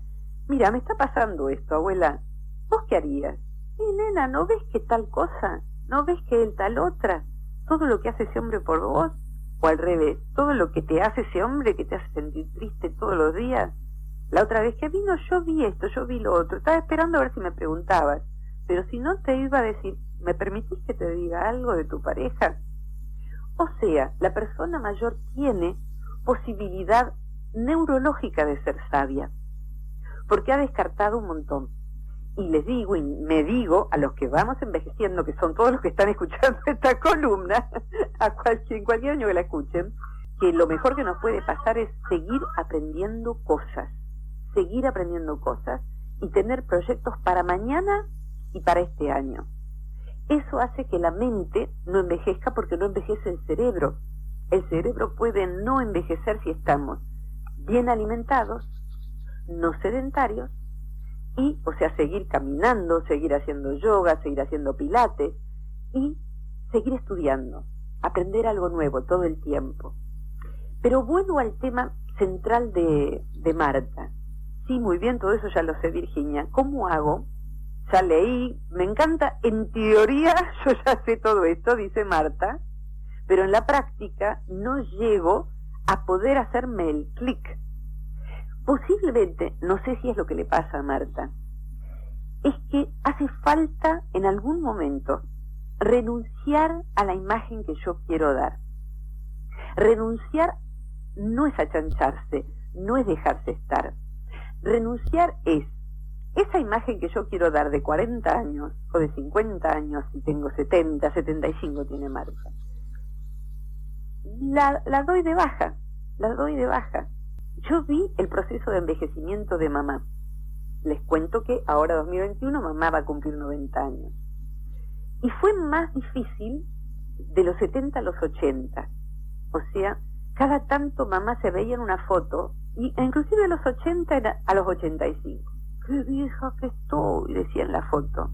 mira, me está pasando esto, abuela, ¿vos qué harías? Y nena, ¿no ves que tal cosa? ¿No ves que él tal otra? Todo lo que hace ese hombre por vos, o al revés, todo lo que te hace ese hombre que te hace sentir triste todos los días. La otra vez que vino yo vi esto, yo vi lo otro, estaba esperando a ver si me preguntabas, pero si no te iba a decir, ¿me permitís que te diga algo de tu pareja? O sea, la persona mayor tiene posibilidad neurológica de ser sabia, porque ha descartado un montón. Y les digo, y me digo a los que vamos envejeciendo, que son todos los que están escuchando esta columna, a cualquier, cualquier año que la escuchen, que lo mejor que nos puede pasar es seguir aprendiendo cosas, seguir aprendiendo cosas y tener proyectos para mañana y para este año. Eso hace que la mente no envejezca porque no envejece el cerebro. El cerebro puede no envejecer si estamos bien alimentados, no sedentarios y, o sea, seguir caminando, seguir haciendo yoga, seguir haciendo pilates y seguir estudiando, aprender algo nuevo todo el tiempo. Pero vuelvo al tema central de, de Marta. Sí, muy bien, todo eso ya lo sé, Virginia. ¿Cómo hago ya leí, me encanta, en teoría yo ya sé todo esto, dice Marta, pero en la práctica no llego a poder hacerme el clic. Posiblemente, no sé si es lo que le pasa a Marta, es que hace falta en algún momento renunciar a la imagen que yo quiero dar. Renunciar no es achancharse, no es dejarse estar. Renunciar es esa imagen que yo quiero dar de 40 años o de 50 años, si tengo 70, 75 tiene Marta, la, la doy de baja, la doy de baja. Yo vi el proceso de envejecimiento de mamá. Les cuento que ahora 2021 mamá va a cumplir 90 años. Y fue más difícil de los 70 a los 80. O sea, cada tanto mamá se veía en una foto, y inclusive a los 80 era a los 85 qué vieja que estoy, decía en la foto.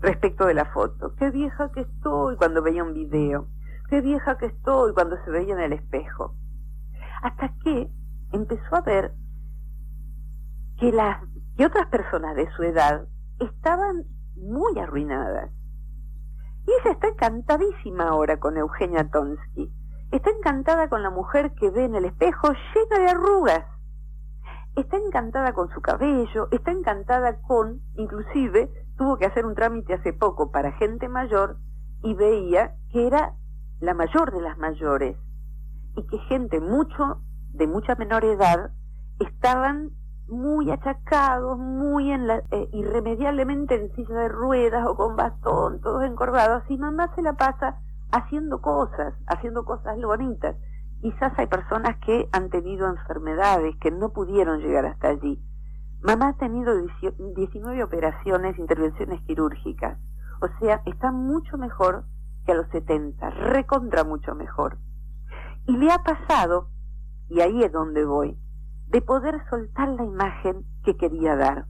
Respecto de la foto, qué vieja que estoy cuando veía un video, qué vieja que estoy cuando se veía en el espejo. Hasta que empezó a ver que las que otras personas de su edad estaban muy arruinadas. Y ella está encantadísima ahora con Eugenia Tonsky. Está encantada con la mujer que ve en el espejo llena de arrugas está encantada con su cabello, está encantada con, inclusive, tuvo que hacer un trámite hace poco para gente mayor y veía que era la mayor de las mayores y que gente mucho de mucha menor edad estaban muy achacados, muy en la, eh, irremediablemente en silla de ruedas o con bastón, todos encorvados, y mamá se la pasa haciendo cosas, haciendo cosas bonitas. Quizás hay personas que han tenido enfermedades, que no pudieron llegar hasta allí. Mamá ha tenido 19 operaciones, intervenciones quirúrgicas. O sea, está mucho mejor que a los 70, recontra mucho mejor. Y le ha pasado, y ahí es donde voy, de poder soltar la imagen que quería dar.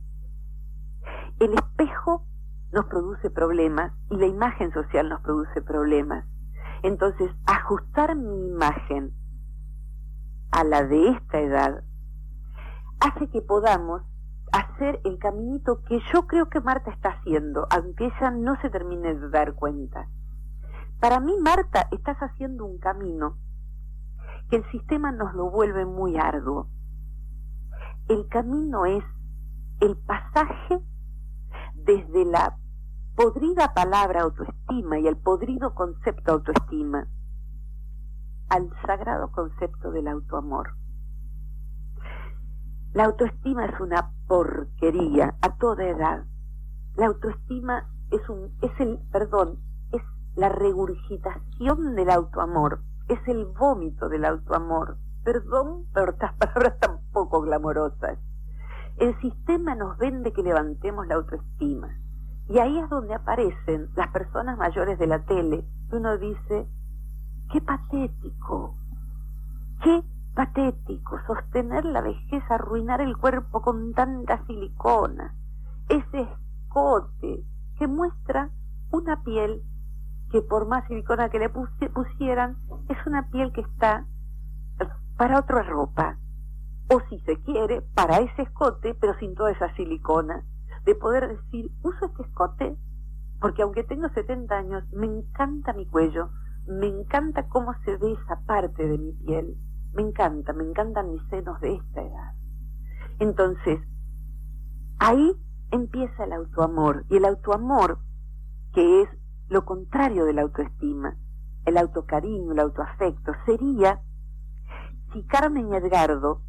El espejo nos produce problemas y la imagen social nos produce problemas. Entonces, ajustar mi imagen a la de esta edad hace que podamos hacer el caminito que yo creo que Marta está haciendo, aunque ella no se termine de dar cuenta. Para mí, Marta, estás haciendo un camino que el sistema nos lo vuelve muy arduo. El camino es el pasaje desde la podrida palabra autoestima y el podrido concepto autoestima al sagrado concepto del autoamor. La autoestima es una porquería a toda edad. La autoestima es un es el perdón, es la regurgitación del autoamor, es el vómito del autoamor. Perdón por estas palabras tan poco glamorosas. El sistema nos vende que levantemos la autoestima. Y ahí es donde aparecen las personas mayores de la tele. Uno dice, Qué patético, qué patético sostener la vejez, arruinar el cuerpo con tanta silicona, ese escote que muestra una piel que por más silicona que le pusieran, es una piel que está para otra ropa, o si se quiere, para ese escote, pero sin toda esa silicona, de poder decir, uso este escote porque aunque tengo 70 años, me encanta mi cuello, me encanta cómo se ve esa parte de mi piel. Me encanta, me encantan mis senos de esta edad. Entonces, ahí empieza el autoamor. Y el autoamor, que es lo contrario de la autoestima, el autocariño, el autoafecto, sería si Carmen y Edgardo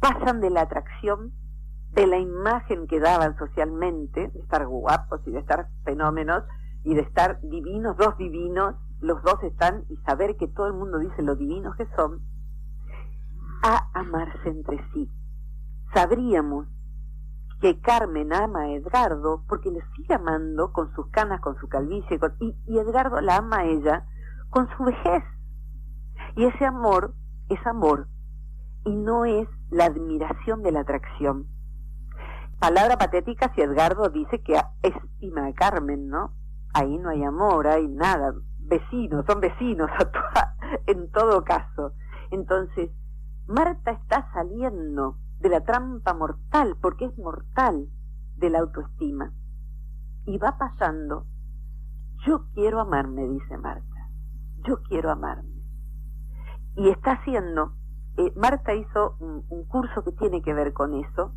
pasan de la atracción de la imagen que daban socialmente, de estar guapos y de estar fenómenos y de estar divinos, dos divinos, los dos están y saber que todo el mundo dice lo divinos que son, a amarse entre sí. Sabríamos que Carmen ama a Edgardo porque le sigue amando con sus canas, con su calvicie, y, y Edgardo la ama a ella con su vejez. Y ese amor es amor y no es la admiración de la atracción. Palabra patética si Edgardo dice que estima a Carmen, ¿no? Ahí no hay amor, hay nada, vecinos, son vecinos en todo caso. Entonces, Marta está saliendo de la trampa mortal, porque es mortal, de la autoestima. Y va pasando, yo quiero amarme, dice Marta, yo quiero amarme. Y está haciendo, eh, Marta hizo un curso que tiene que ver con eso,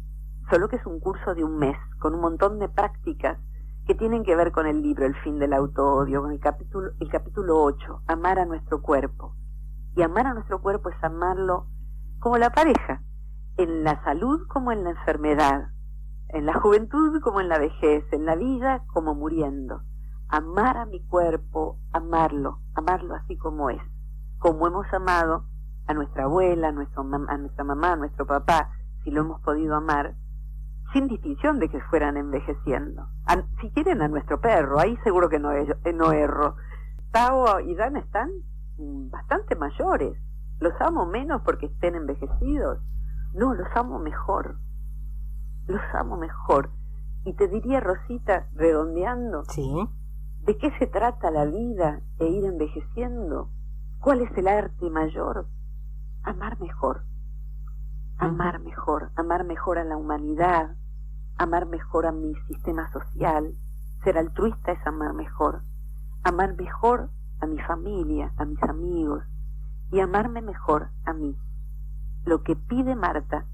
solo que es un curso de un mes, con un montón de prácticas que tienen que ver con el libro El fin del auto-odio, con el capítulo, el capítulo 8, amar a nuestro cuerpo. Y amar a nuestro cuerpo es amarlo como la pareja, en la salud como en la enfermedad, en la juventud como en la vejez, en la vida como muriendo. Amar a mi cuerpo, amarlo, amarlo así como es, como hemos amado a nuestra abuela, a, nuestro, a nuestra mamá, a nuestro papá, si lo hemos podido amar, sin distinción de que fueran envejeciendo. si quieren a nuestro perro, ahí seguro que no, eh, no erro. Tao y Dan están bastante mayores. ¿Los amo menos porque estén envejecidos? No, los amo mejor. Los amo mejor. Y te diría, Rosita, redondeando, ¿Sí? ¿de qué se trata la vida e ir envejeciendo? ¿Cuál es el arte mayor? Amar mejor amar mejor, amar mejor a la humanidad, amar mejor a mi sistema social. Ser altruista es amar mejor. Amar mejor a mi familia, a mis amigos y amarme mejor a mí. Lo que pide Marta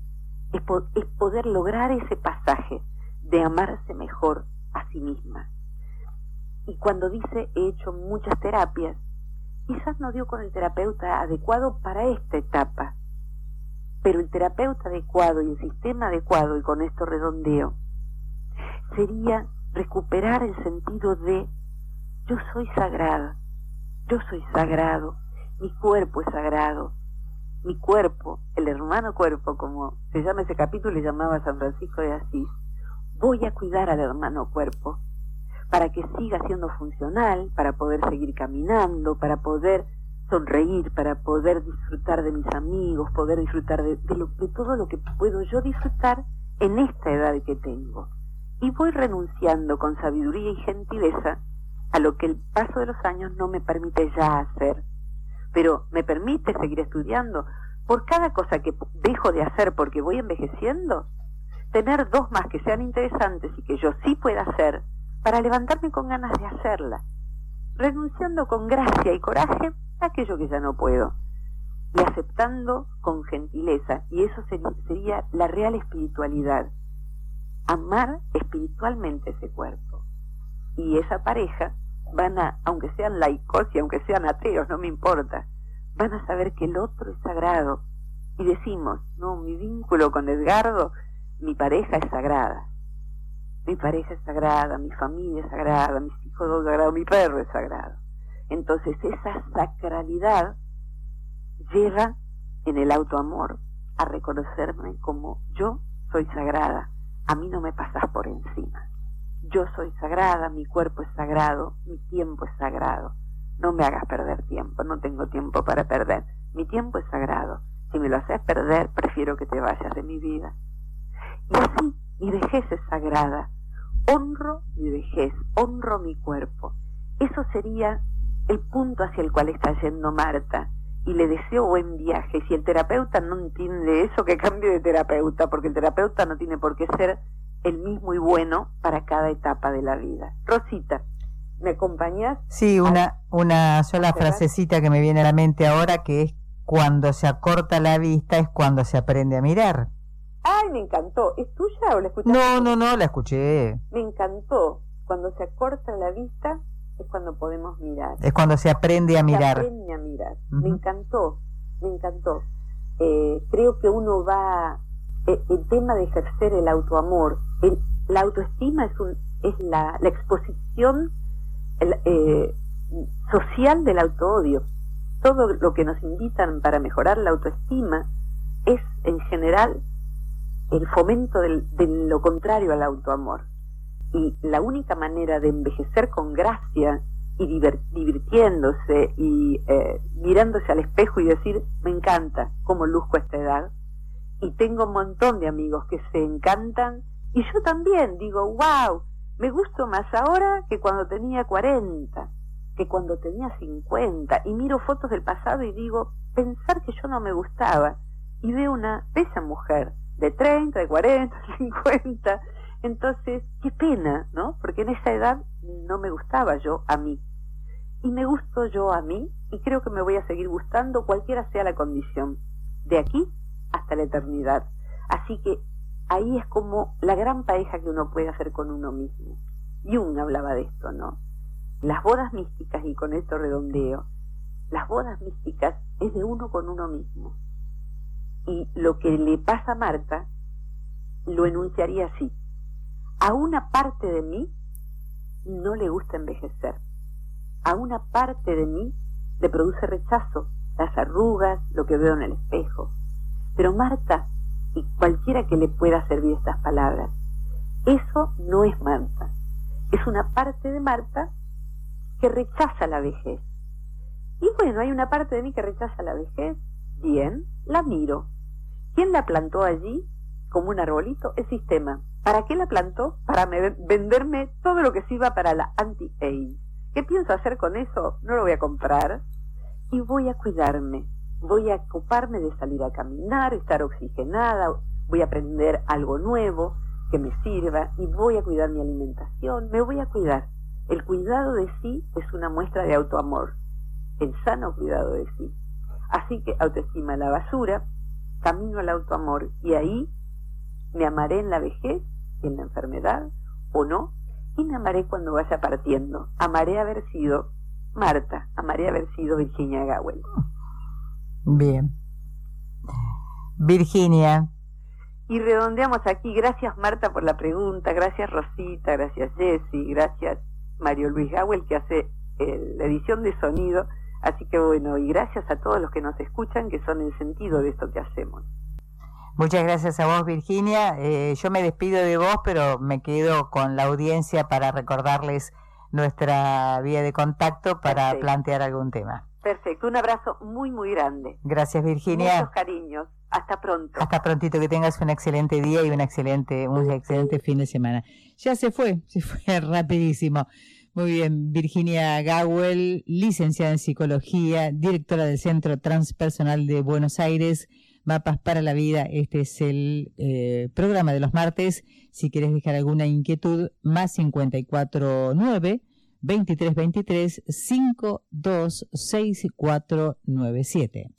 es, es poder lograr ese pasaje de amarse mejor a sí misma. Y cuando dice he hecho muchas terapias, quizás no dio con el terapeuta adecuado para esta etapa, pero el terapeuta adecuado y el sistema adecuado, y con esto redondeo, sería recuperar el sentido de yo soy sagrada, yo soy sagrado, mi cuerpo es sagrado, mi cuerpo, el hermano cuerpo, como se llama ese capítulo, le llamaba San Francisco de Asís, voy a cuidar al hermano cuerpo para que siga siendo funcional, para poder seguir caminando, para poder sonreír, para poder disfrutar de mis amigos, poder disfrutar de, de todo lo que puedo yo disfrutar en esta edad que tengo. Y voy renunciando con sabiduría y gentileza a lo que el paso de los años no me permite ya hacer, pero me permite seguir estudiando. Por cada cosa que dejo de hacer porque voy envejeciendo, tener dos más que sean interesantes y que yo sí pueda hacer, para levantarme con ganas de hacerla, renunciando con gracia y coraje aquello que ya no puedo, y aceptando con gentileza, y eso sería, la real espiritualidad, amar espiritualmente ese cuerpo. Y esa pareja van a, aunque sean laicos y aunque sean ateos, no me importa, van a saber que el otro es sagrado. Y decimos, no, mi vínculo con Edgardo, mi pareja es sagrada. Mi pareja es sagrada, mi familia es sagrada, mis hijos son sagrados, mi perro es sagrado. Entonces esa sacralidad llega en el autoamor a reconocerme como yo soy sagrada, a mí no me pasas por encima yo soy sagrada, mi cuerpo es sagrado, mi tiempo es sagrado. No me hagas perder tiempo, no tengo tiempo para perder. Mi tiempo es sagrado. Si me lo haces perder, prefiero que te vayas de mi vida. Y así, mi vejez es sagrada. Honro mi vejez, honro mi cuerpo. Eso sería el punto hacia el cual está yendo Marta. Y le deseo buen viaje. Si el terapeuta no entiende eso, que cambie de terapeuta, porque el terapeuta no tiene por qué ser el mismo y bueno para cada etapa de la vida. Rosita, ¿me acompañas? Sí, una, una sola frasecita que me viene a la mente ahora que es cuando se acorta la vista es cuando se aprende a mirar. Ay, me encantó. ¿Es tuya o la escuchaste? No, no, no, la escuché. Me encantó. Cuando se acorta la vista es cuando podemos mirar. Es cuando se aprende a mirar. Se aprende a mirar. Me encantó, me encantó. Eh, creo que uno va eh, el tema de ejercer el autoamor, la autoestima es, un, es la, exposición eh, social del autoodio. Todo lo que nos invitan para mejorar la autoestima es en general el fomento de lo contrario al autoamor. Y la única manera de envejecer con gracia y divirtiéndose y eh, mirándose al espejo y decir, me encanta cómo luzco esta edad, y tengo un montón de amigos que se encantan y yo también digo, wow, me gusto más ahora que cuando tenía 40, que cuando tenía 50 y miro fotos del pasado y digo, pensar que yo no me gustaba y veo una bella mujer de 30, de 40, 50, entonces, qué pena, ¿no? Porque en esa edad no me gustaba yo a mí. Y me gusto yo a mí y creo que me voy a seguir gustando cualquiera sea la condición. De aquí hasta la eternidad. Así que ahí es como la gran pareja que uno puede hacer con uno mismo. Jung hablaba de esto, ¿no? Las bodas místicas, y con esto redondeo, las bodas místicas es de uno con uno mismo. Y lo que le pasa a Marta lo enunciaría así. A una parte de mí no le gusta envejecer. A una parte de mí le produce rechazo, las arrugas, lo que veo en el espejo. Pero Marta, y cualquiera que le pueda servir estas palabras, eso no es Marta. Es una parte de Marta que rechaza la vejez. Y bueno, hay una parte de mí que rechaza la vejez. Bien, la miro. ¿Quién la plantó allí como un arbolito? El sistema. ¿Para qué la plantó? Para venderme todo lo que sirva para la anti-age. ¿Qué pienso hacer con eso? No lo voy a comprar. Y voy a cuidarme voy a ocuparme de salir a caminar, estar oxigenada, voy a aprender algo nuevo que me sirva y voy a cuidar mi alimentación, me voy a cuidar. El cuidado de sí es una muestra de autoamor, el sano cuidado de sí. Así que autoestima la basura, camino al autoamor y ahí Me amaré en la vejez en la enfermedad, o no, y me amaré cuando vaya partiendo. Amaré haber sido Marta, amaré haber sido Virginia Gawel. Bien. Virginia. Y redondeamos aquí. Gracias Marta por la pregunta, gracias Rosita, gracias Jessy, gracias Mario Luis Gawel que hace eh, la edición de sonido. Así que bueno, y gracias a todos los que nos escuchan, que son el sentido de esto que hacemos. Muchas gracias a vos, Virginia. Eh, yo me despido de vos, pero me quedo con la audiencia para recordarles nuestra vía de contacto para plantear algún tema. Perfecto, un abrazo muy, muy grande. Gracias, Virginia. Muchos cariños. Hasta pronto. Hasta prontito, que tengas un excelente día y un excelente, un excelente fin de semana. Ya se fue, se fue rapidísimo. Muy bien, Virginia Gawel, licenciada en psicología, directora del Centro Transpersonal de Buenos Aires, Mapas para la Vida. Este es el eh, programa de los martes. Si quieres dejar alguna inquietud, más 549 2323 526497.